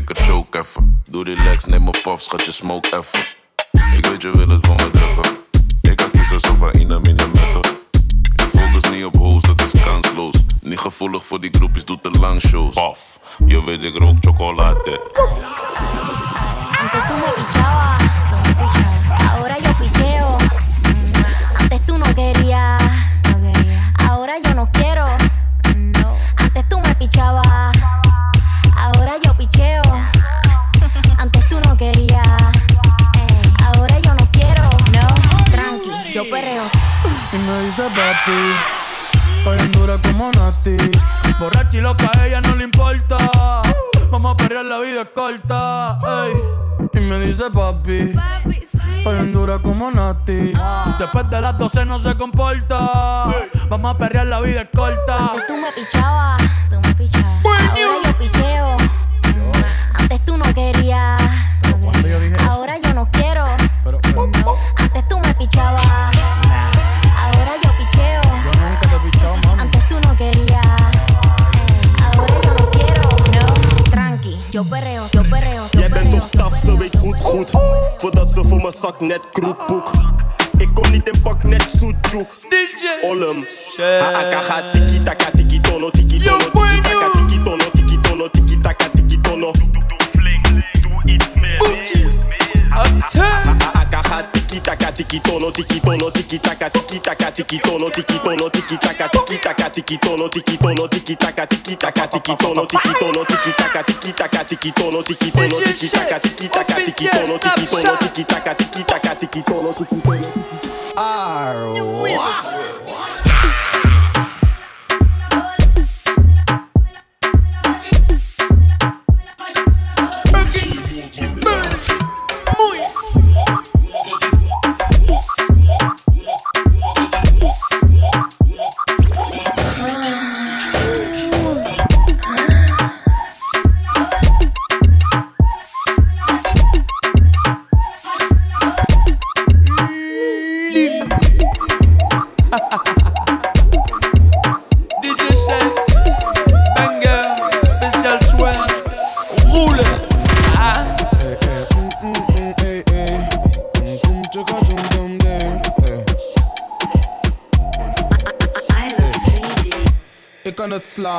dikke choke even. Doe relax, neem op puff, schat je smoke even. Ik weet je wil het van me drukken. Ik kan kiezen dus sofaïne, minimetten. Ik focus niet op hoes, dat is kansloos. Niet gevoelig voor die groepjes, doet de lang shows. Paf, je weet ik rook chocolade. gratis. Estoy en dura como Nati. Borracha y loca, a ella no le importa. Vamos a perrear, la vida corta. Ey. Y me dice papi. papi Hoy en dura como Nati. Ah. Después de las 12 no se comporta. Vamos a perrear, la vida es corta. Tú me pichabas. net groepboek. tiki tolo tiki tolo tiki taka tiki taka tiki tolo tiki tolo tiki taka tiki taka tiki tolo tiki tolo tiki taka tiki taka tiki tolo tiki tolo tiki taka tiki taka tiki tolo tiki tolo. tiki taka, tiki taka, tiki tolo, tiki tolo, tiki taka, tiki taka, tiki tolo, tiki tolo, tiki taka, tiki taka, tiki tolo, tiki tolo, tiki taka, tiki taka, tiki tolo, tiki tolo, tiki taka, tiki taka, tiki tolo, tiki tolo, tiki taka, tiki taka, tiki tolo, tiki tolo, tiki taka, tiki taka, tiki tolo, tiki tolo, tiki taka, tiki taka, tiki tolo, tiki tolo, tiki Ah,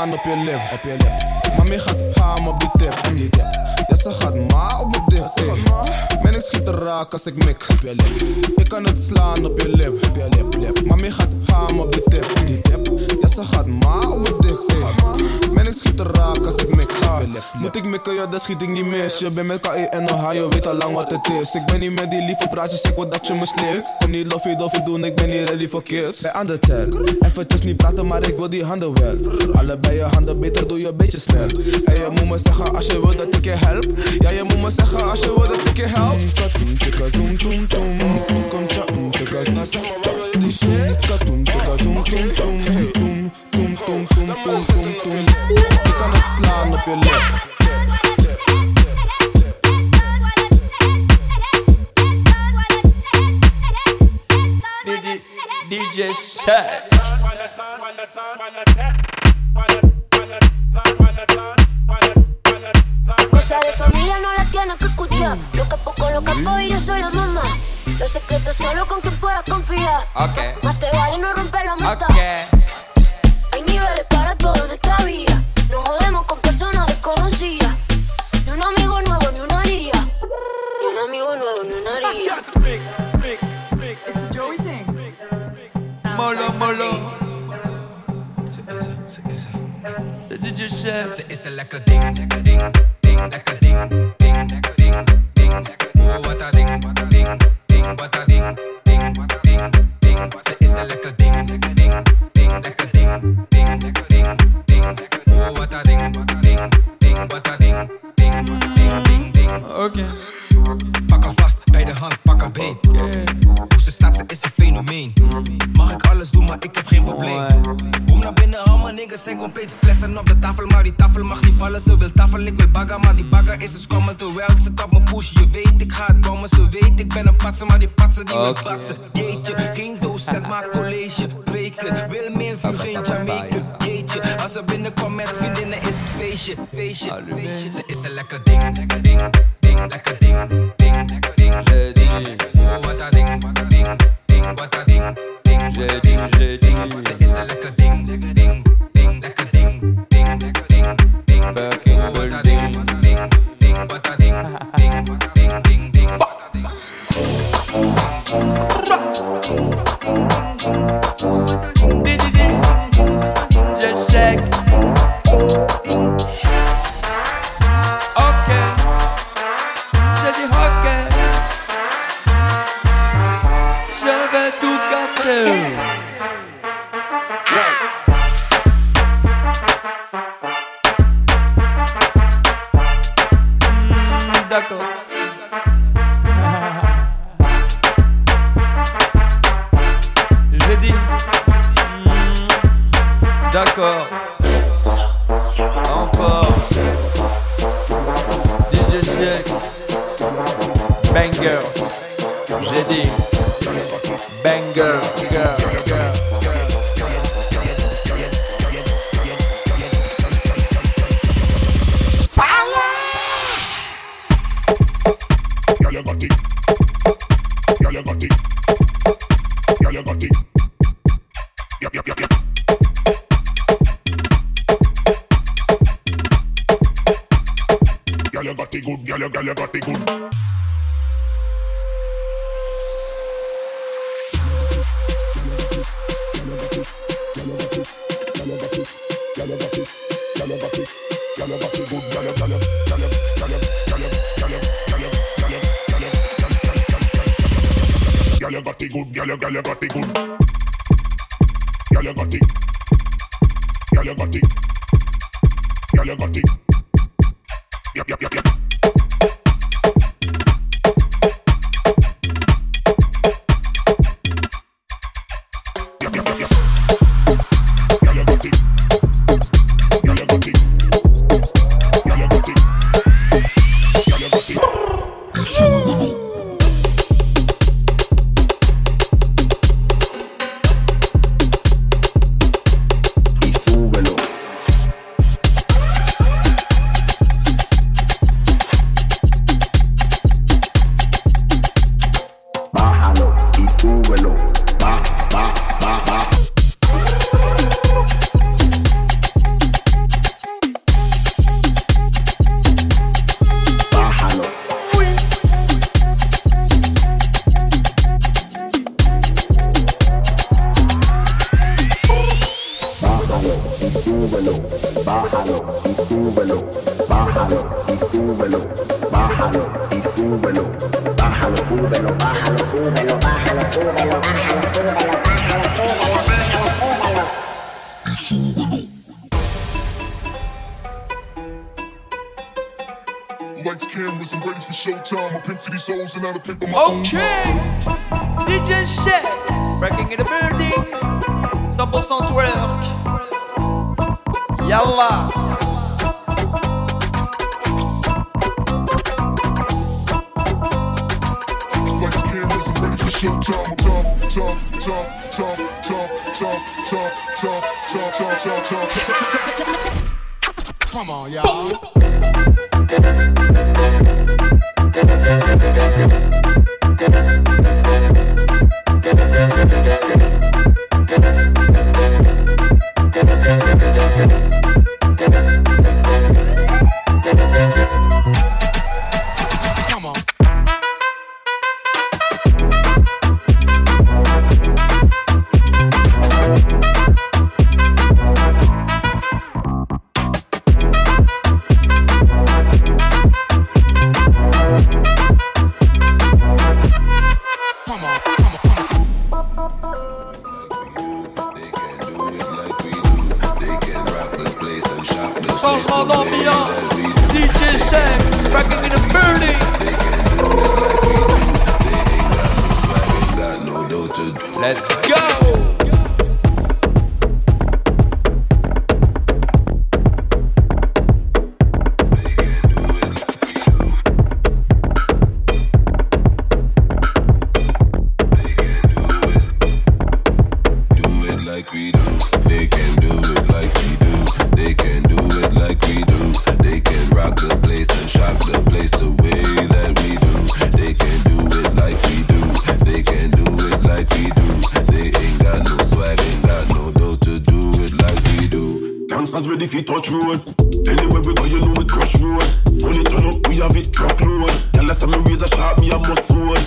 hand up your lip, up your lip. Raak als ik mik. Op je lip. Ik kan het slaan op je lip. Mami gaat ham op de tip. Die tip. Ja, ze gaat ma op mijn dik. Man, ik schiet er raak als ik mik. Moet ik mikken, ja, dan schiet ik niet mis. Je bent met KE en Ohio, weet al lang wat het is. Ik ben niet met die lieve praatjes, ik wil dat je me slik. Kom niet loffie doffie doen, ik ben niet ready voor kids. Bij de tel. Eventjes niet praten, maar ik wil die handen wel. Allebei je handen beter, doe je een beetje snel. En je moet me zeggen als je wil dat ik je help. Ja, je moet me zeggen als je wil dat ik je help. Um, lip. DJ Shaq. Cosa de familia no la tienes que escuchar. Lo capo con lo capo y yo soy la mamá. Los secretos solo con quien puedas confiar. Más te vale no romper la meta. Ok. Hay niveles para todo en esta vida. No jodemos con personas desconocidas. Ni un amigo nuevo, ni una haría. Ni un amigo nuevo, ni una haría. It's a Joey thing. Molo, molo. DJ Shaq. Ze is een lekker ding, lekker ding, ding, lekker ding, ding, lekker ding, ding, Oh, wat dat ding, wat dat ding, ding, wat dat ding, ding, wat dat ding, ding. Ze is een lekker ding, lekker ding, ding, lekker ding, ding, lekker ding, ding, Oh, wat dat ding, wat dat ding, ding, wat dat ding, ding, ding, ding, ding. Ok. Pak haar vast, bij de hand, pak haar beet. Hoe ze staat, ze is een fenomeen. Mag ik alles doen, maar ik heb geen probleem. Niggas zijn compleet flessen op de tafel. Maar die tafel mag niet vallen, ze wil tafel, ik wil bagger. Maar die bagger is dus komen terwijl ze op me push. Je weet, ik ga het bommen, ze weet, ik ben een patser. Maar die patser die wil Oké. patsen. Jeetje, geen docent, maar college. Week het, wil meer vuur, geen Jamaican. Jeetje, als ze binnenkomt met vriendinnen is het feestje, feestje, feestje. Ze is een lekker ding, lekker ding, ding, lekker ding, ding, lekker ding. Dit, Oh, wat dat ding, wat dat ding, ding, wat dat ding, ding, j'ai got it good. Girl, you, girl, you got it good. Got it good. Girl, you, girl, you got it good. Girl, you got it. Girl, you got it. Girl, you got it. Lights, cameras, I'm ready for showtime. I pimp to these hoes and now to pimp on my own Okay. DJ Chef, breaking in the building. 100% twerk. Yalla. Lights, cameras, I'm ready for showtime. Top, top, top, top, top, top, top, top, top, top, top, top, top, top. Come on, y'all. Come Thank you. Like we do. They ain't got no swag, ain't got no dough to do it like we do. Gangsters ready for touch road. Anywhere we go, you know we crush road. it turn up, we have it truck load. Tell us I'm a razor sharp, me a sword.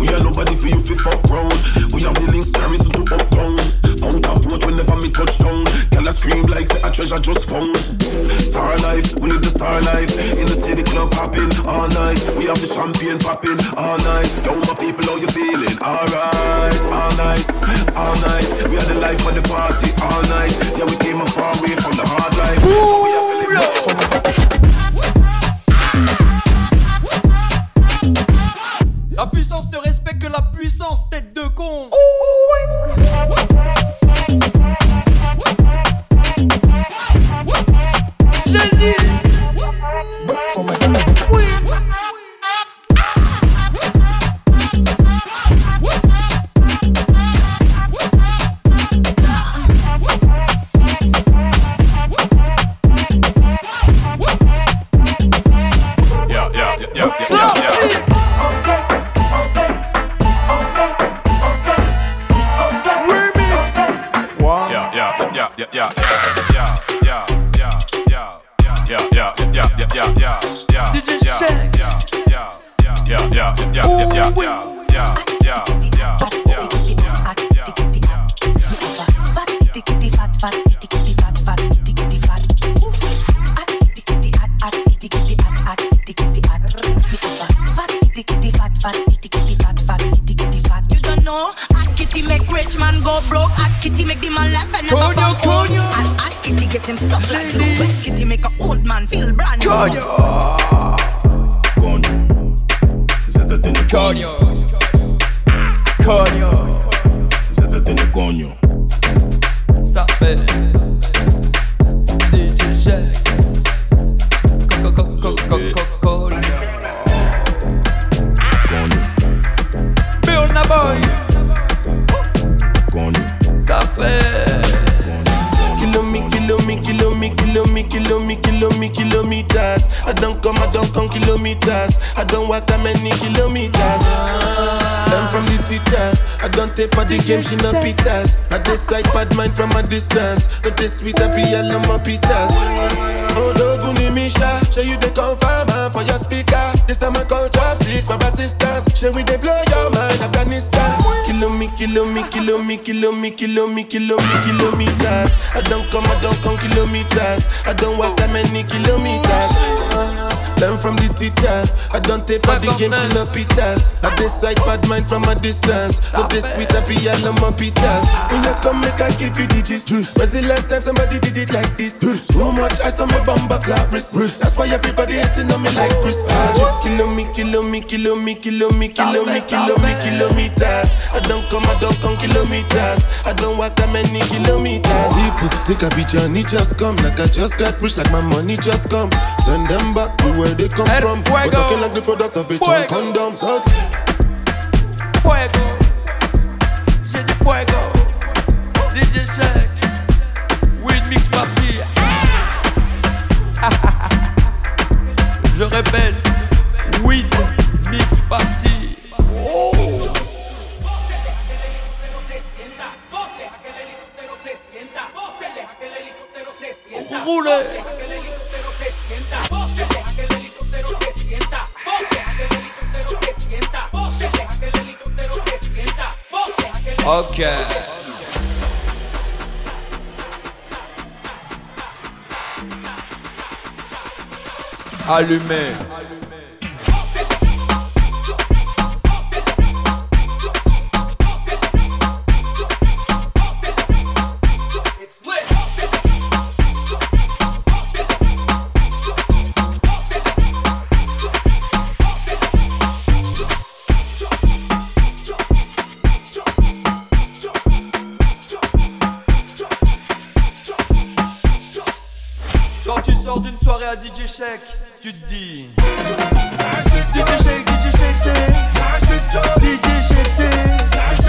We are nobody for you fi fuck round. We have the links carries to uptown. Out of port whenever me touch down. Us like a treasure just found. Star life, we live the star life. In the city club hopping all night. We have the champagne popping all night. Yo, my people, how you feeling? Alright, all night, all night. We are the life of the party all night. Yeah, we came a far way from the hard life. So quit. Get him stuck like glue. Wet kitty make a old man feel brand new. Coño. Coño, siéntate en el Coño. Coño. siéntate en el coño. Ça fait DJ Chef. I don't come, I don't come kilometers. I don't walk that many kilometers. I'm from the teacher. I don't take for the game, she no pitas. I decide bad mind from a distance. But this sweet I love my pitas. Oh, Doguni Misha, show you the confirm for your speaker. This time I call chopsticks for assistance. Show we they blow your mind, Afghanistan. Kilo Kilomi, kilomi, kilomi, kilomi, kilomi, kilometers. I don't come, I don't come kilometers. I don't walk that many kilometers. Uh-huh. Learn from the teacher. I don't take for the game full of pitas. I decide bad mind from a distance. But this sweet I love my pitas. When you come make I give you digits. When's the last time somebody did it like this? Too much ice on my bumper clap wrist. That's why everybody hating on me like Chris. Kilo me, kilo me, kilo me, kilo me, kilo me, kilo me, kilometers. I don't come, I don't come kilometers. I don't walk that many kilometers. People take a picture and it just come. Like I just got rich, like my money just come. Send them back to where they come El from. fuego. But talking like the product of. So Fuego. J'ai du fuego. DJ Shake. Weed Mix Party. Je répète. Weed Mix Party. Oh. Roulez. Ok. Allumé. Sors d'une soirée à DJ Shake, tu te dis. DJ Shake, DJ Shake c'est. DJ Shake c'est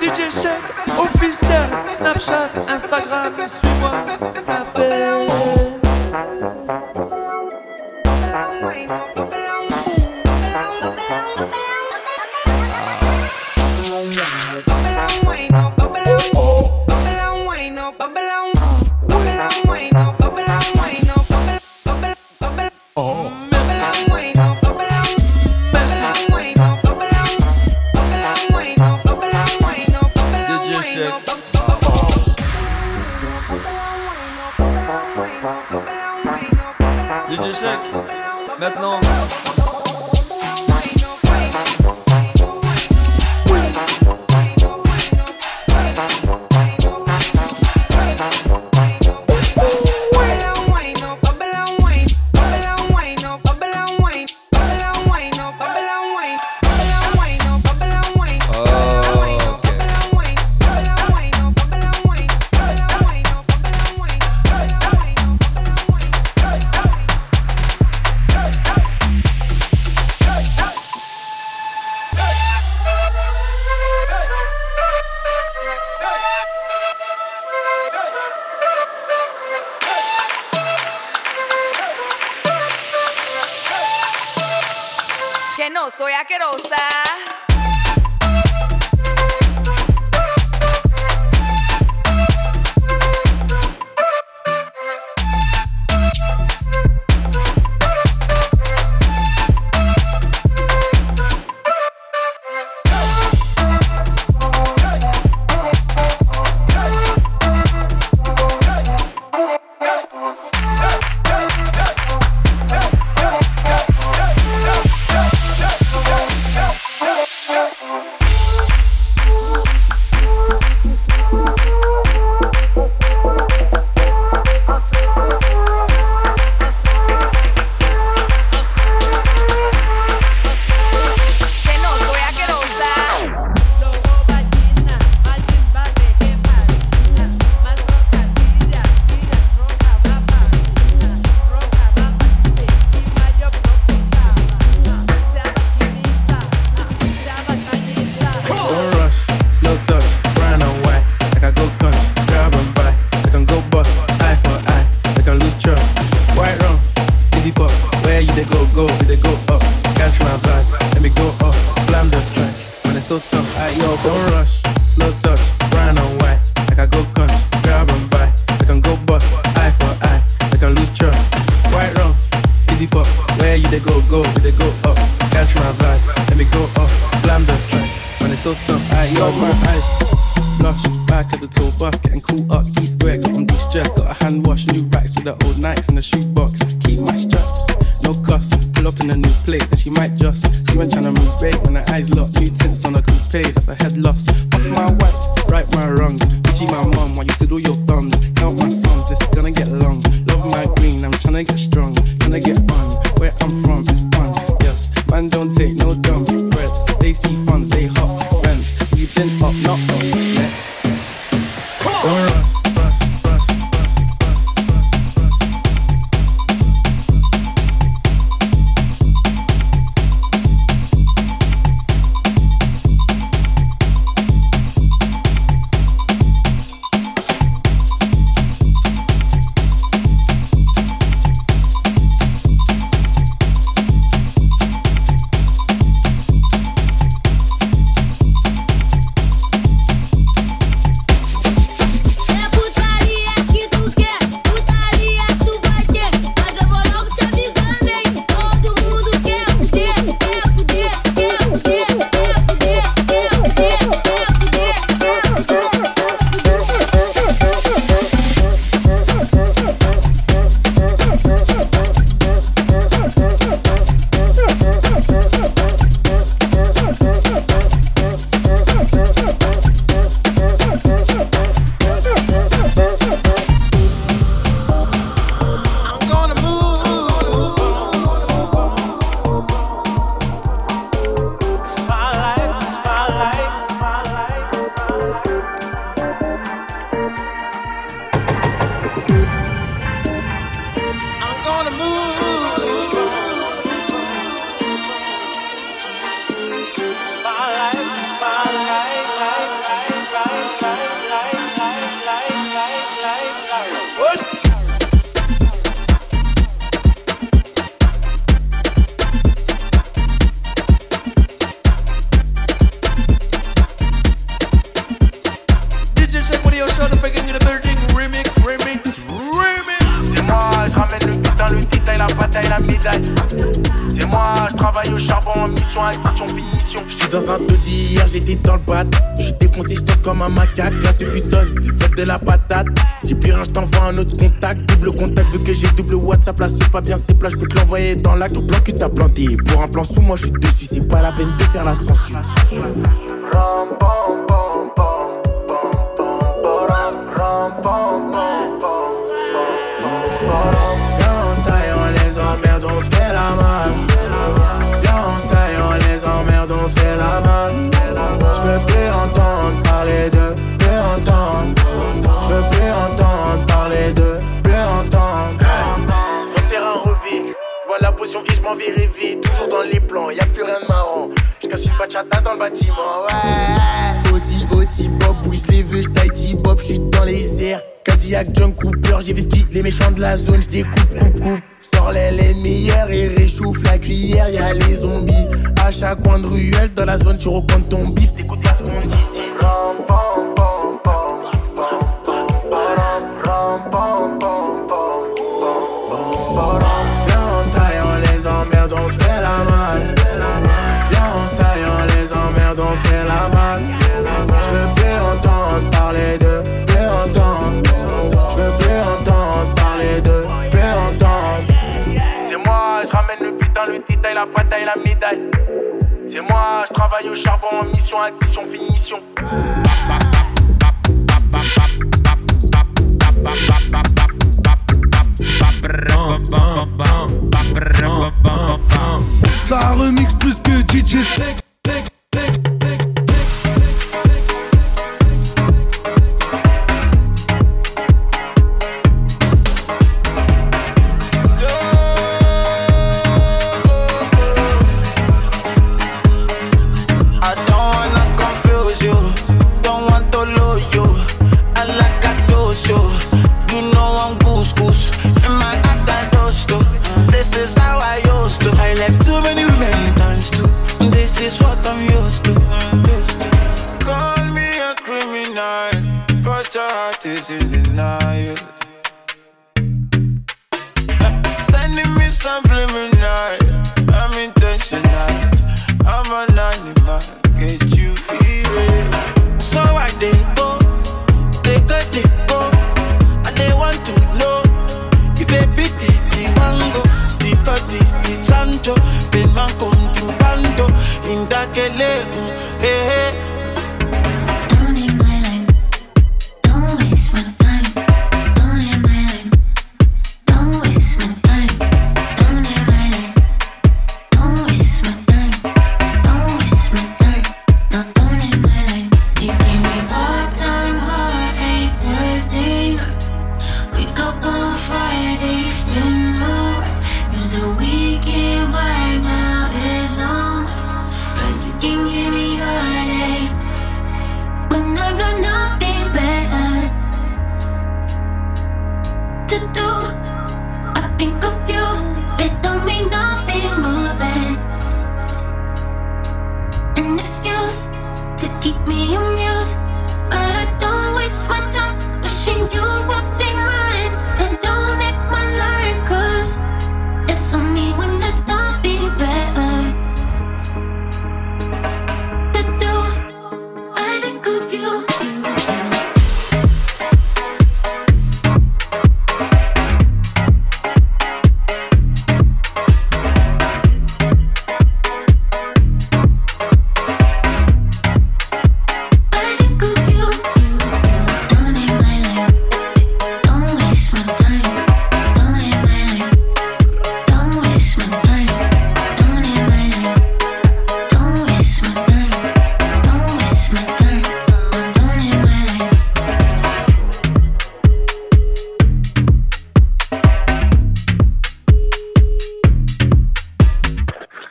DJ Shake officiel Snapchat, Instagram, took, took, ayo, don't rush. Come on. la bataille, la médaille. C'est moi, je travaille au charbon, mission, addition, finition. Je suis dans un taudis, hier j'étais dans le bat. Je défoncé, je comme un macaque. Là, c'est buissonne, ils de la patate. J'ai plus rien, je t'envoie un autre contact. Double contact, vu que j'ai double WhatsApp. Là, c'est pas bien, c'est plat, je peux te l'envoyer dans l'acte. Au plan que t'as planté. Pour un plan sous, moi je suis dessus. C'est pas la peine de faire la censure. on se fait la malle. Viens, on se taille, on les emmerde, on se fait la malle. Je veux plus entendre parler de plus entendre. Je veux plus entendre parler de plus entendre. On sert un revit, je la potion et je m'en vite. Toujours dans les plans, y a plus rien de marrant que suis bachata dans le bâtiment, ouais. Oti, Oti, Bob, bouge les veux, j'taille Bob, j'suis dans les airs. Cadillac, John Cooper, j'ai vesqui les méchants de la zone, j'découpe, coupe, coupe. Sors les, les meilleurs et réchauffe la cuillère, y'a les zombies. À chaque coin de ruelle, dans la zone, tu recomptes ton bif, t'écoutes la seconde. Ram, pam, pam, pam, pam, pam, on les emmerde, on se fait la la bataille, la médaille. C'est moi, je travaille au charbon en mission, addition, finition. Ça remix plus que DJ Snake